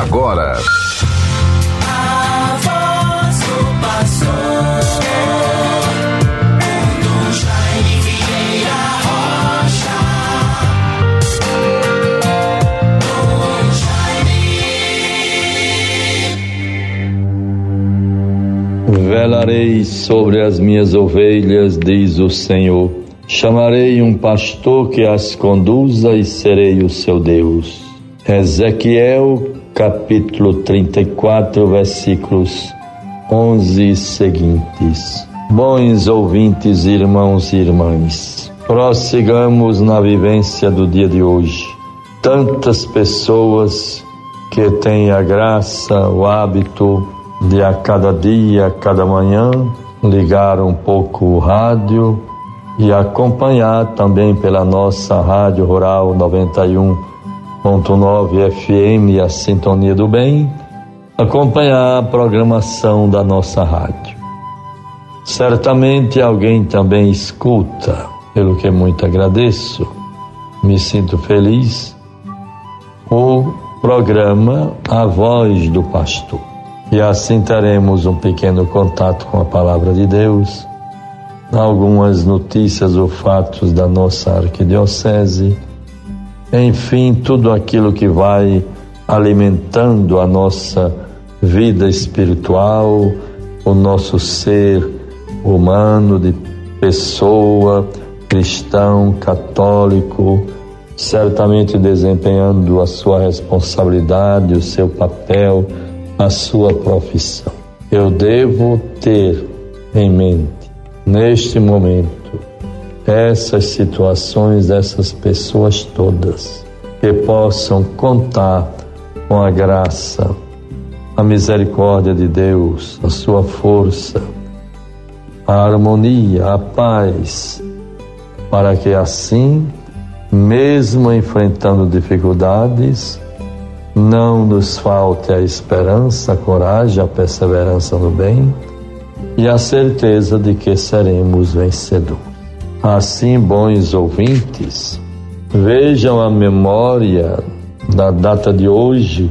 agora. Velarei sobre as minhas ovelhas, diz o Senhor. Chamarei um pastor que as conduza e serei o seu Deus. Ezequiel capítulo 34, versículos 11 e seguintes. Bons ouvintes, irmãos e irmãs, prossigamos na vivência do dia de hoje. Tantas pessoas que têm a graça, o hábito de a cada dia, a cada manhã, ligar um pouco o rádio e acompanhar também pela nossa Rádio Rural 91 101.9 FM, a Sintonia do Bem, acompanhar a programação da nossa rádio. Certamente alguém também escuta, pelo que muito agradeço, me sinto feliz, o programa A Voz do Pastor. E assim teremos um pequeno contato com a palavra de Deus, algumas notícias ou fatos da nossa arquidiocese enfim, tudo aquilo que vai alimentando a nossa vida espiritual, o nosso ser humano de pessoa, cristão, católico, certamente desempenhando a sua responsabilidade, o seu papel, a sua profissão. Eu devo ter em mente, neste momento, essas situações, essas pessoas todas, que possam contar com a graça, a misericórdia de Deus, a sua força, a harmonia, a paz, para que assim, mesmo enfrentando dificuldades, não nos falte a esperança, a coragem, a perseverança no bem e a certeza de que seremos vencedores. Assim, bons ouvintes, vejam a memória da data de hoje,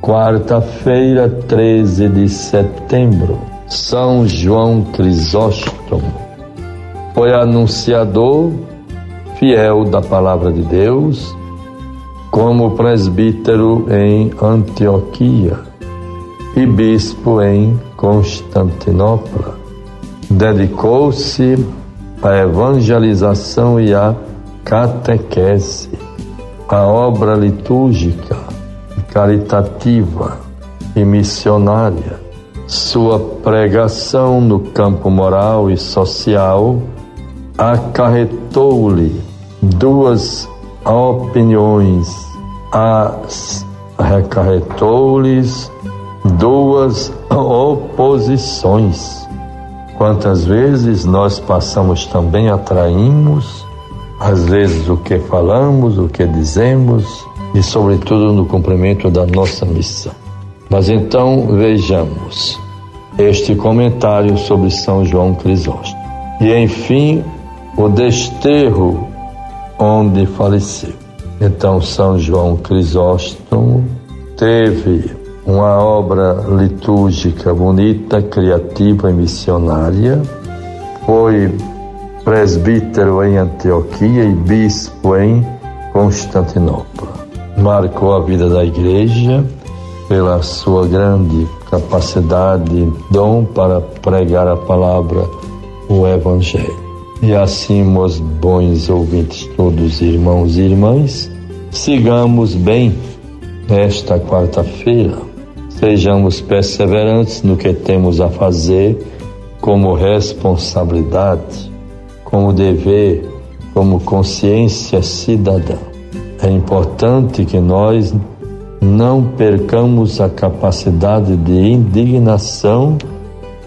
quarta-feira, 13 de setembro. São João Crisóstomo foi anunciador fiel da palavra de Deus, como presbítero em Antioquia e bispo em Constantinopla. Dedicou-se a evangelização e a catequese, a obra litúrgica, caritativa e missionária, sua pregação no campo moral e social acarretou-lhe duas opiniões, acarretou-lhes duas oposições Quantas vezes nós passamos também atraímos, às vezes o que falamos, o que dizemos e, sobretudo, no cumprimento da nossa missão. Mas então vejamos este comentário sobre São João Crisóstomo. E enfim, o desterro onde faleceu. Então, São João Crisóstomo teve uma obra litúrgica bonita, criativa e missionária. Foi presbítero em Antioquia e bispo em Constantinopla. Marcou a vida da igreja pela sua grande capacidade, dom para pregar a palavra, o Evangelho. E assim, meus bons ouvintes, todos irmãos e irmãs, sigamos bem esta quarta-feira Sejamos perseverantes no que temos a fazer como responsabilidade, como dever, como consciência cidadã. É importante que nós não percamos a capacidade de indignação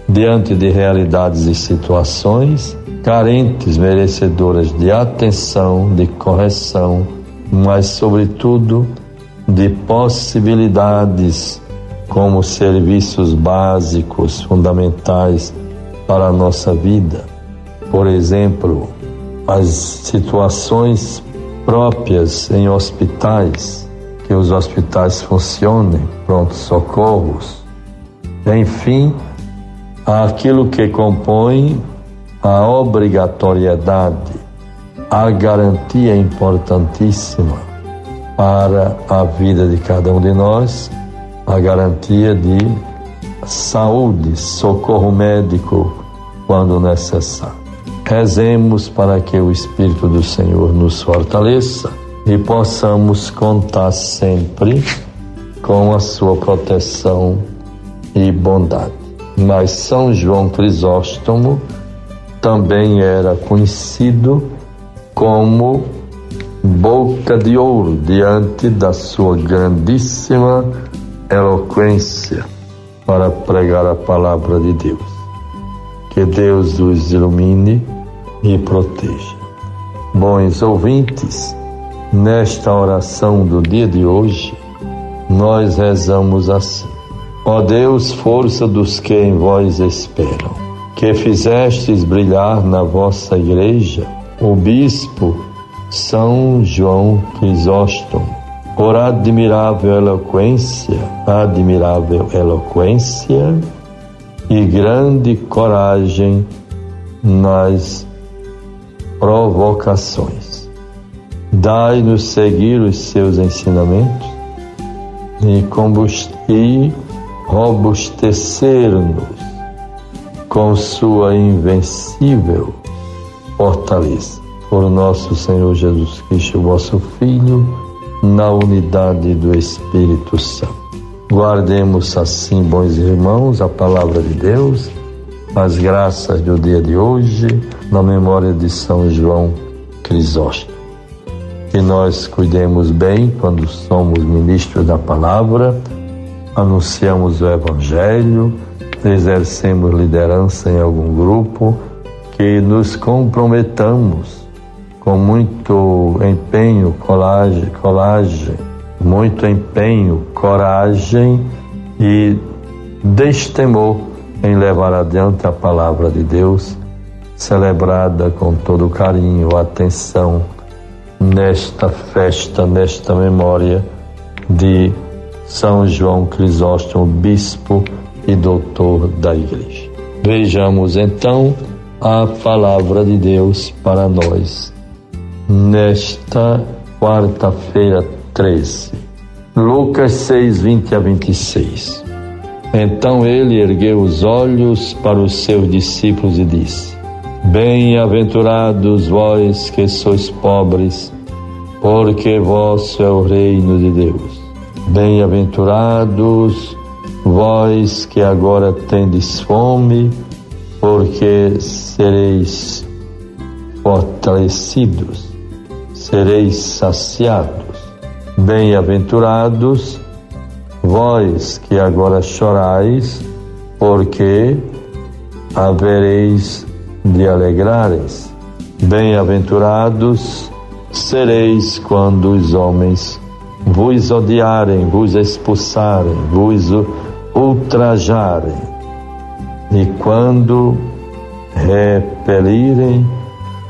diante de realidades e situações carentes, merecedoras de atenção, de correção, mas, sobretudo, de possibilidades como serviços básicos fundamentais para a nossa vida. Por exemplo, as situações próprias em hospitais, que os hospitais funcionem, pronto socorros, enfim, aquilo que compõe a obrigatoriedade, a garantia importantíssima para a vida de cada um de nós, a garantia de saúde, socorro médico quando necessário. Rezemos para que o Espírito do Senhor nos fortaleça e possamos contar sempre com a sua proteção e bondade. Mas São João Crisóstomo também era conhecido como boca de ouro diante da sua grandíssima eloquência para pregar a palavra de Deus. Que Deus os ilumine e proteja. Bons ouvintes, nesta oração do dia de hoje, nós rezamos assim: Ó Deus, força dos que em vós esperam, que fizestes brilhar na vossa igreja o bispo São João Crisóstomo, por admirável eloquência, admirável eloquência e grande coragem nas provocações. Dai-nos seguir os seus ensinamentos e, robustecer-nos com sua invencível fortaleza. Por nosso Senhor Jesus Cristo, vosso Filho, na unidade do Espírito Santo. Guardemos assim, bons irmãos, a palavra de Deus, as graças do dia de hoje, na memória de São João Crisóstomo. Que nós cuidemos bem quando somos ministros da palavra, anunciamos o Evangelho, exercemos liderança em algum grupo, que nos comprometamos com muito empenho, colagem, colagem, muito empenho, coragem e destemor em levar adiante a palavra de Deus celebrada com todo carinho, atenção nesta festa, nesta memória de São João Crisóstomo, bispo e doutor da Igreja. Vejamos então a palavra de Deus para nós nesta quarta-feira 13. Lucas 6, 20 a 26. Então ele ergueu os olhos para os seus discípulos e disse: Bem-aventurados vós que sois pobres, porque vosso é o reino de Deus. Bem-aventurados vós que agora tendes fome, porque sereis fortalecidos, sereis saciados. Bem-aventurados vós que agora chorais, porque havereis de alegrares. Bem-aventurados sereis quando os homens vos odiarem, vos expulsarem, vos ultrajarem, e quando repelirem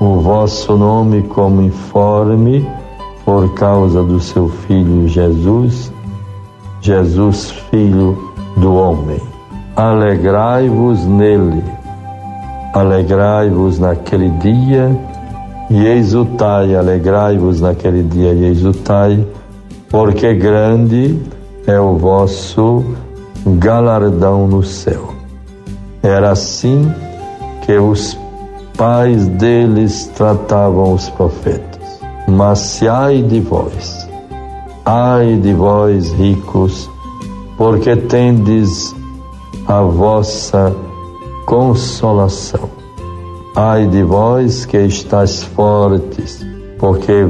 o vosso nome como informe por causa do seu Filho Jesus, Jesus, Filho do homem. Alegrai-vos nele alegrai-vos naquele dia e exultai, alegrai-vos naquele dia e exultai, porque grande é o vosso galardão no céu. Era assim que os pais deles tratavam os profetas. Mas se ai de vós, ai de vós ricos, porque tendes a vossa consolação. Ai de vós que estáis fortes, porque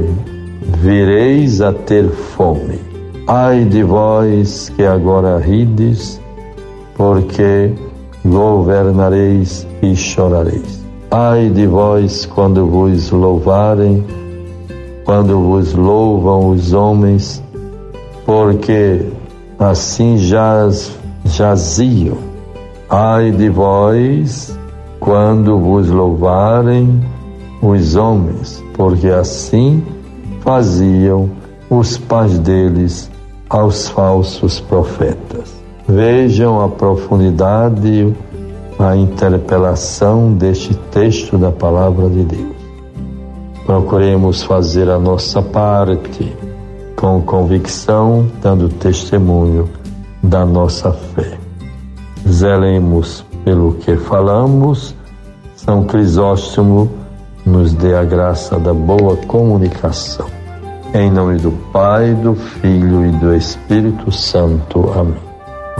vireis a ter fome. Ai de vós que agora rides, porque governareis e chorareis. Ai de vós quando vos louvarem, quando vos louvam os homens, porque assim jaz, jaziam Ai de vós, quando vos louvarem os homens, porque assim faziam os pais deles aos falsos profetas. Vejam a profundidade, a interpelação deste texto da palavra de Deus. Procuremos fazer a nossa parte com convicção, dando testemunho da nossa fé. Zelemos pelo que falamos. São Crisóstomo nos dê a graça da boa comunicação. Em nome do Pai, do Filho e do Espírito Santo. Amém.